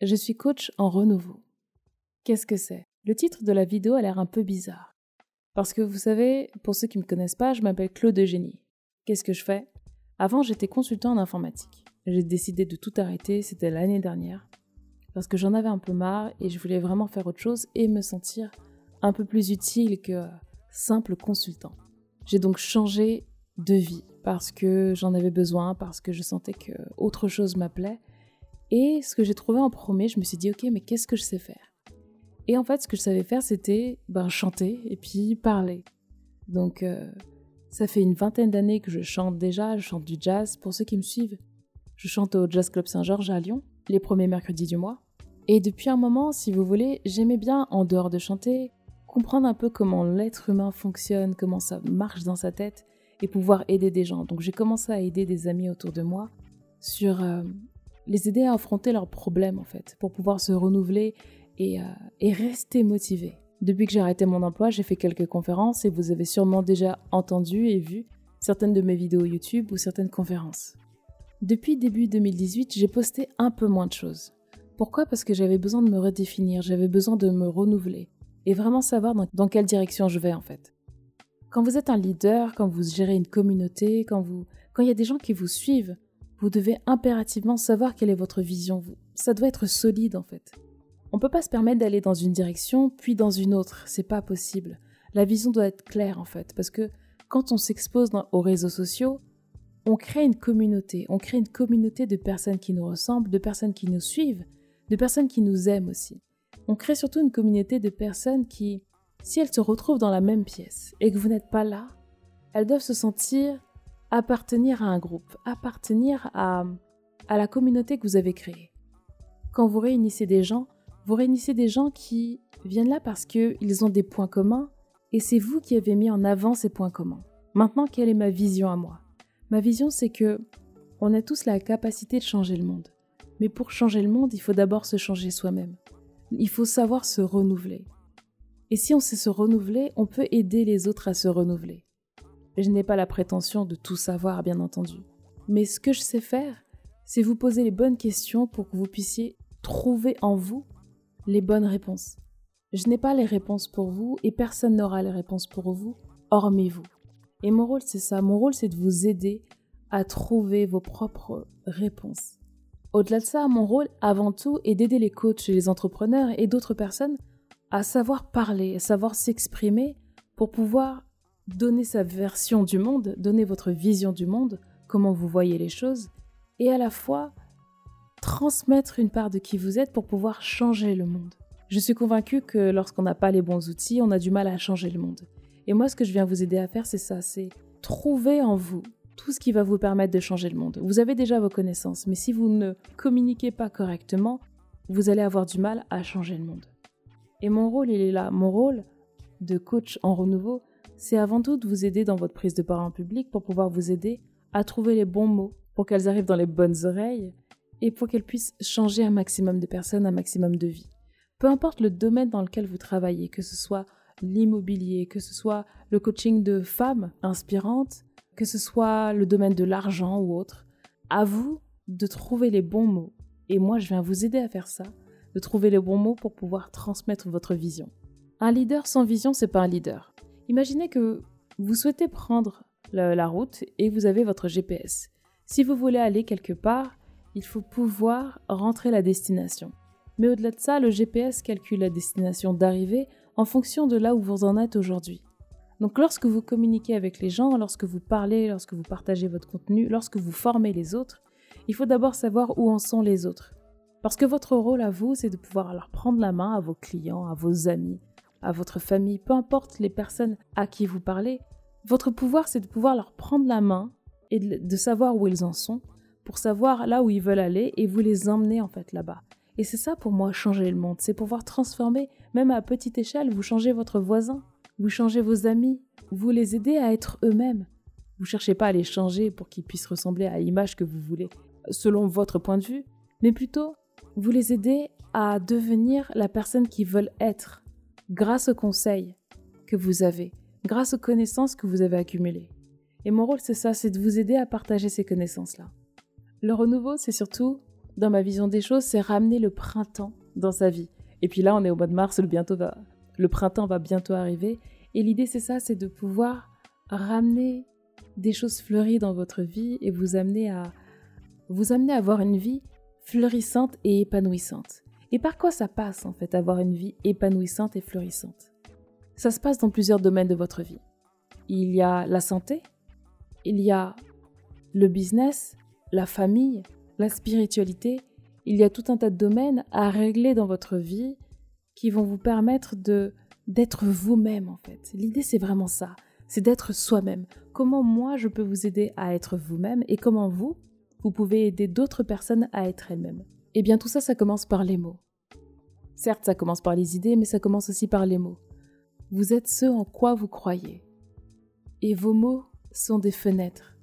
Je suis coach en renouveau. Qu'est-ce que c'est? Le titre de la vidéo a l'air un peu bizarre. Parce que vous savez, pour ceux qui ne me connaissent pas, je m'appelle Claude Eugénie. Qu'est-ce que je fais? Avant, j'étais consultant en informatique. J'ai décidé de tout arrêter, c'était l'année dernière, parce que j'en avais un peu marre et je voulais vraiment faire autre chose et me sentir un peu plus utile que simple consultant. J'ai donc changé de vie parce que j'en avais besoin, parce que je sentais que autre chose m'appelait. Et ce que j'ai trouvé en premier, je me suis dit, ok, mais qu'est-ce que je sais faire? Et en fait, ce que je savais faire, c'était ben, chanter et puis parler. Donc, euh, ça fait une vingtaine d'années que je chante déjà, je chante du jazz. Pour ceux qui me suivent, je chante au Jazz Club Saint-Georges à Lyon, les premiers mercredis du mois. Et depuis un moment, si vous voulez, j'aimais bien, en dehors de chanter, comprendre un peu comment l'être humain fonctionne, comment ça marche dans sa tête et pouvoir aider des gens. Donc j'ai commencé à aider des amis autour de moi sur euh, les aider à affronter leurs problèmes en fait, pour pouvoir se renouveler et, euh, et rester motivé. Depuis que j'ai arrêté mon emploi, j'ai fait quelques conférences et vous avez sûrement déjà entendu et vu certaines de mes vidéos YouTube ou certaines conférences. Depuis début 2018, j'ai posté un peu moins de choses. Pourquoi? Parce que j'avais besoin de me redéfinir, j'avais besoin de me renouveler et vraiment savoir dans, quelle direction je vais en fait. Quand vous êtes un leader, quand vous gérez une communauté, quand vous, quand il y a des gens qui vous suivent, vous devez impérativement savoir quelle est votre vision. Ça doit être solide en fait. On peut pas se permettre d'aller dans une direction puis dans une autre. C'est pas possible. La vision doit être claire en fait, parce que quand on s'expose aux réseaux sociaux, on crée une communauté. On crée une communauté de personnes qui nous ressemblent, de personnes qui nous suivent, de personnes qui nous aiment aussi. On crée surtout une communauté de personnes qui, si elles se retrouvent dans la même pièce et que vous n'êtes pas là, elles doivent se sentir appartenir à un groupe, appartenir à, à la communauté que vous avez créée. Quand vous réunissez des gens, vous réunissez des gens qui viennent là parce qu'ils ont des points communs et c'est vous qui avez mis en avant ces points communs. Maintenant, quelle est ma vision à moi? Ma vision, c'est que on a tous la capacité de changer le monde. Mais pour changer le monde, il faut d'abord se changer soi-même. Il faut savoir se renouveler. Et si on sait se renouveler, on peut aider les autres à se renouveler. Je n'ai pas la prétention de tout savoir, bien entendu. Mais ce que je sais faire, c'est vous poser les bonnes questions pour que vous puissiez trouver en vous les bonnes réponses. Je n'ai pas les réponses pour vous et personne n'aura les réponses pour vous, hormis vous. Et mon rôle, c'est ça. Mon rôle, c'est de vous aider à trouver vos propres réponses. Au-delà de ça, mon rôle, avant tout, est d'aider les coachs les entrepreneurs et d'autres personnes à savoir parler, à savoir s'exprimer pour pouvoir donner sa version du monde, donner votre vision du monde, comment vous voyez les choses, et à la fois transmettre une part de qui vous êtes pour pouvoir changer le monde. Je suis convaincue que lorsqu'on n'a pas les bons outils, on a du mal à changer le monde. Et moi, ce que je viens vous aider à faire, c'est ça, c'est trouver en vous tout ce qui va vous permettre de changer le monde. Vous avez déjà vos connaissances, mais si vous ne communiquez pas correctement, vous allez avoir du mal à changer le monde. Et mon rôle, il est là. Mon rôle de coach en renouveau, c'est avant tout de vous aider dans votre prise de parole en public pour pouvoir vous aider à trouver les bons mots pour qu'elles arrivent dans les bonnes oreilles et pour qu'elles puissent changer un maximum de personnes, un maximum de vies. Peu importe le domaine dans lequel vous travaillez, que ce soit l'immobilier, que ce soit le coaching de femmes inspirantes, que ce soit le domaine de l'argent ou autre, à vous de trouver les bons mots. Et moi, je viens vous aider à faire ça, de trouver les bons mots pour pouvoir transmettre votre vision. Un leader sans vision, c'est pas un leader. Imaginez que vous souhaitez prendre la, route et vous avez votre GPS. Si vous voulez aller quelque part, il faut pouvoir rentrer la destination. Mais au-delà de ça, le GPS calcule la destination d'arrivée en fonction de là où vous en êtes aujourd'hui. Donc lorsque vous communiquez avec les gens, lorsque vous parlez, lorsque vous partagez votre contenu, lorsque vous formez les autres, il faut d'abord savoir où en sont les autres. Parce que votre rôle à vous, c'est de pouvoir leur prendre la main à vos clients, à vos amis, à votre famille, peu importe les personnes à qui vous parlez. Votre pouvoir, c'est de pouvoir leur prendre la main et de savoir où ils en sont, pour savoir là où ils veulent aller et vous les emmener en fait là-bas. Et c'est ça pour moi changer le monde, c'est pouvoir transformer, même à petite échelle, vous changez votre voisin, vous changez vos amis, vous les aidez à être eux-mêmes. Vous cherchez pas à les changer pour qu'ils puissent ressembler à l'image que vous voulez, selon votre point de vue, mais plutôt vous les aidez à devenir la personne qu'ils veulent être, grâce aux conseils que vous avez, grâce aux connaissances que vous avez accumulées. Et mon rôle, c'est ça, c'est de vous aider à partager ces connaissances-là. Le renouveau, c'est surtout dans ma vision des choses, c'est ramener le printemps dans sa vie. Et puis là, on est au mois de mars, le, printemps va bientôt arriver. Et l'idée, c'est ça, c'est de pouvoir ramener des choses fleuries dans votre vie et vous amener à vous amener à avoir une vie fleurissante et épanouissante. Et par quoi ça passe en fait, avoir une vie épanouissante et fleurissante Ça se passe dans plusieurs domaines de votre vie. Il y a la santé, il y a le business, la famille, la spiritualité. Il y a tout un tas de domaines à régler dans votre vie qui vont vous permettre de d'être vous-même en fait. L'idée c'est vraiment ça, c'est d'être soi-même. Comment moi je peux vous aider à être vous-même et comment vous vous pouvez aider d'autres personnes à être elles-mêmes? Eh bien tout ça, ça commence par les mots. Certes, ça commence par les idées, mais ça commence aussi par les mots. Vous êtes ce en quoi vous croyez. Et vos mots sont des fenêtres.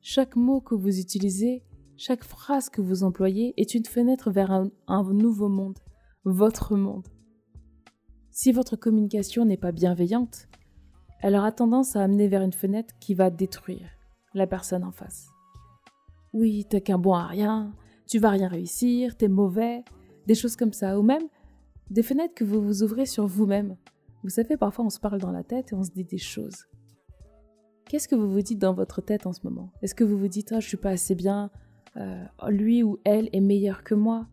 Chaque mot que vous utilisez, chaque phrase que vous employez est une fenêtre vers un, nouveau monde, votre monde. Si votre communication n'est pas bienveillante, elle aura tendance à amener vers une fenêtre qui va détruire la personne en face. Oui, t'es qu'un bon à rien, tu vas rien réussir, t'es mauvais, des choses comme ça, ou même des fenêtres que vous vous ouvrez sur vous-même. Vous savez, parfois on se parle dans la tête et on se dit des choses. Qu'est-ce que vous vous dites dans votre tête en ce moment? Est-ce que vous vous dites ah, je suis pas assez bien, euh, lui ou elle est meilleur que moi?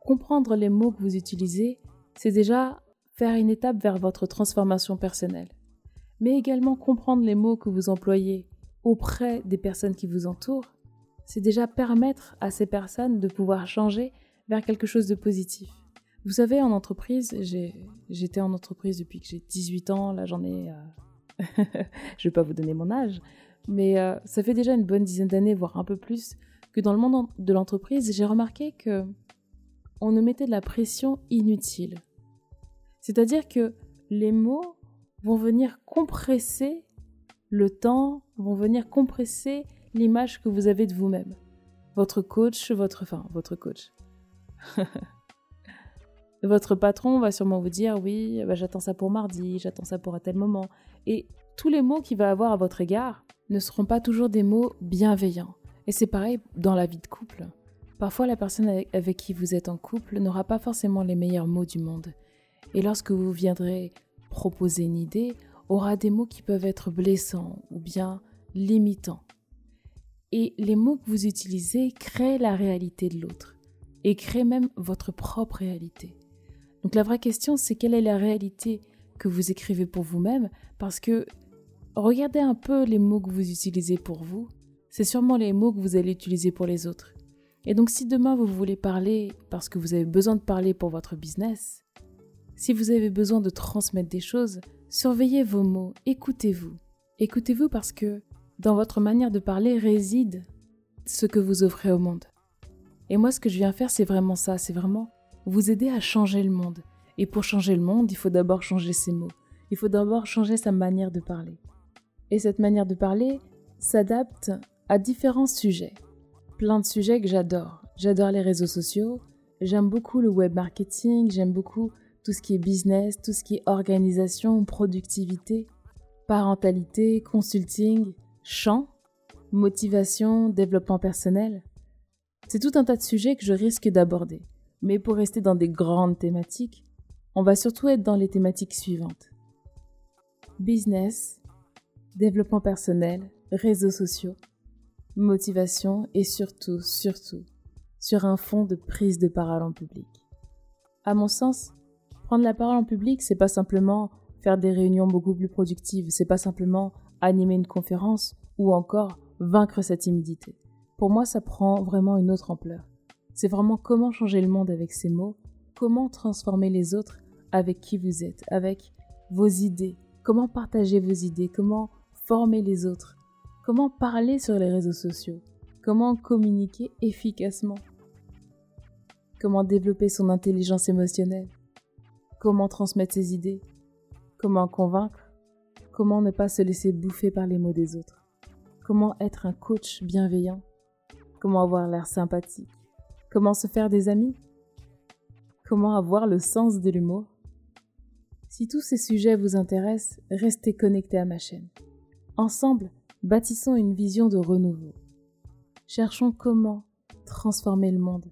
Comprendre les mots que vous utilisez, c'est déjà faire une étape vers votre transformation personnelle. Mais également comprendre les mots que vous employez auprès des personnes qui vous entourent, c'est déjà permettre à ces personnes de pouvoir changer vers quelque chose de positif. Vous savez, en entreprise, j'étais en entreprise depuis que j'ai 18 ans, là j'en ai... Euh, je vais pas vous donner mon âge, mais euh, ça fait déjà une bonne dizaine d'années, voire un peu plus, que dans le monde de l'entreprise, j'ai remarqué que on nous mettait de la pression inutile. C'est-à-dire que les mots vont venir compresser le temps, vont venir compresser l'image que vous avez de vous-même. Votre coach, votre, enfin, votre coach. votre patron va sûrement vous dire oui, bah, j'attends ça pour mardi, j'attends ça pour un tel moment. Et tous les mots qu'il va avoir à votre égard ne seront pas toujours des mots bienveillants. Et c'est pareil dans la vie de couple. Parfois, la personne avec qui vous êtes en couple n'aura pas forcément les meilleurs mots du monde. Et lorsque vous viendrez proposer une idée, aura des mots qui peuvent être blessants ou bien limitants. Et les mots que vous utilisez créent la réalité de l'autre et créent même votre propre réalité. Donc la vraie question, c'est quelle est la réalité que vous écrivez pour vous-même? Parce que regardez un peu les mots que vous utilisez pour vous, c'est sûrement les mots que vous allez utiliser pour les autres. Et donc si demain vous voulez parler parce que vous avez besoin de parler pour votre business, si vous avez besoin de transmettre des choses, surveillez vos mots, écoutez-vous. Écoutez-vous parce que dans votre manière de parler réside ce que vous offrez au monde. Et moi, ce que je viens faire, c'est vraiment ça, c'est vraiment vous aider à changer le monde. Et pour changer le monde, il faut d'abord changer ses mots. Il faut d'abord changer sa manière de parler. Et cette manière de parler s'adapte à différents sujets. Plein de sujets que j'adore. J'adore les réseaux sociaux, j'aime beaucoup le web marketing, j'aime beaucoup tout ce qui est business, tout ce qui est organisation, productivité, parentalité, consulting, chant, motivation, développement personnel. C'est tout un tas de sujets que je risque d'aborder. Mais pour rester dans des grandes thématiques, on va surtout être dans les thématiques suivantes. Business, développement personnel, réseaux sociaux, motivation et surtout, surtout, sur un fond de prise de parole en public. À mon sens, prendre la parole en public, c'est pas simplement faire des réunions beaucoup plus productives, c'est pas simplement animer une conférence ou encore vaincre sa timidité. Pour moi, ça prend vraiment une autre ampleur. C'est vraiment comment changer le monde avec ces mots, comment transformer les autres avec qui vous êtes, avec vos idées, comment partager vos idées, comment former les autres, comment parler sur les réseaux sociaux, comment communiquer efficacement, comment développer son intelligence émotionnelle, comment transmettre ses idées, comment convaincre, Comment ne pas se laisser bouffer par les mots des autres? Comment être un coach bienveillant? Comment avoir l'air sympathique? Comment se faire des amis? Comment avoir le sens de l'humour? Si tous ces sujets vous intéressent, restez connectés à ma chaîne. Ensemble, bâtissons une vision de renouveau. Cherchons comment transformer le monde,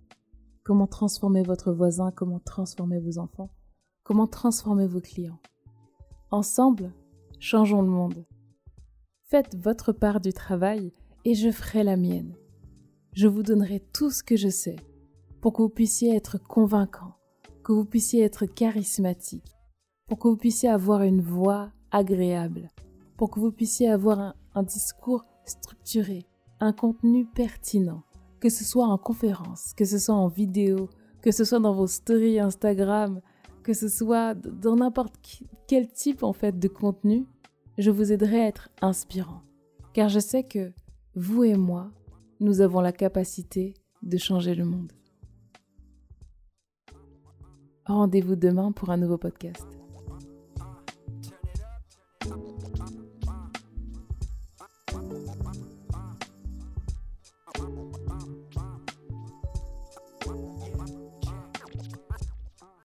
comment transformer votre voisin, comment transformer vos enfants, comment transformer vos clients. Ensemble, changeons le monde. Faites votre part du travail et je ferai la mienne. Je vous donnerai tout ce que je sais pour que vous puissiez être convaincant, que vous puissiez être charismatique, pour que vous puissiez avoir une voix agréable, pour que vous puissiez avoir un, discours structuré, un contenu pertinent, que ce soit en conférence, que ce soit en vidéo, que ce soit dans vos stories Instagram, que ce soit dans n'importe quel type en fait de contenu, je vous aiderai à être inspirant. Car je sais que vous et moi, nous avons la capacité de changer le monde. Rendez-vous demain pour un nouveau podcast.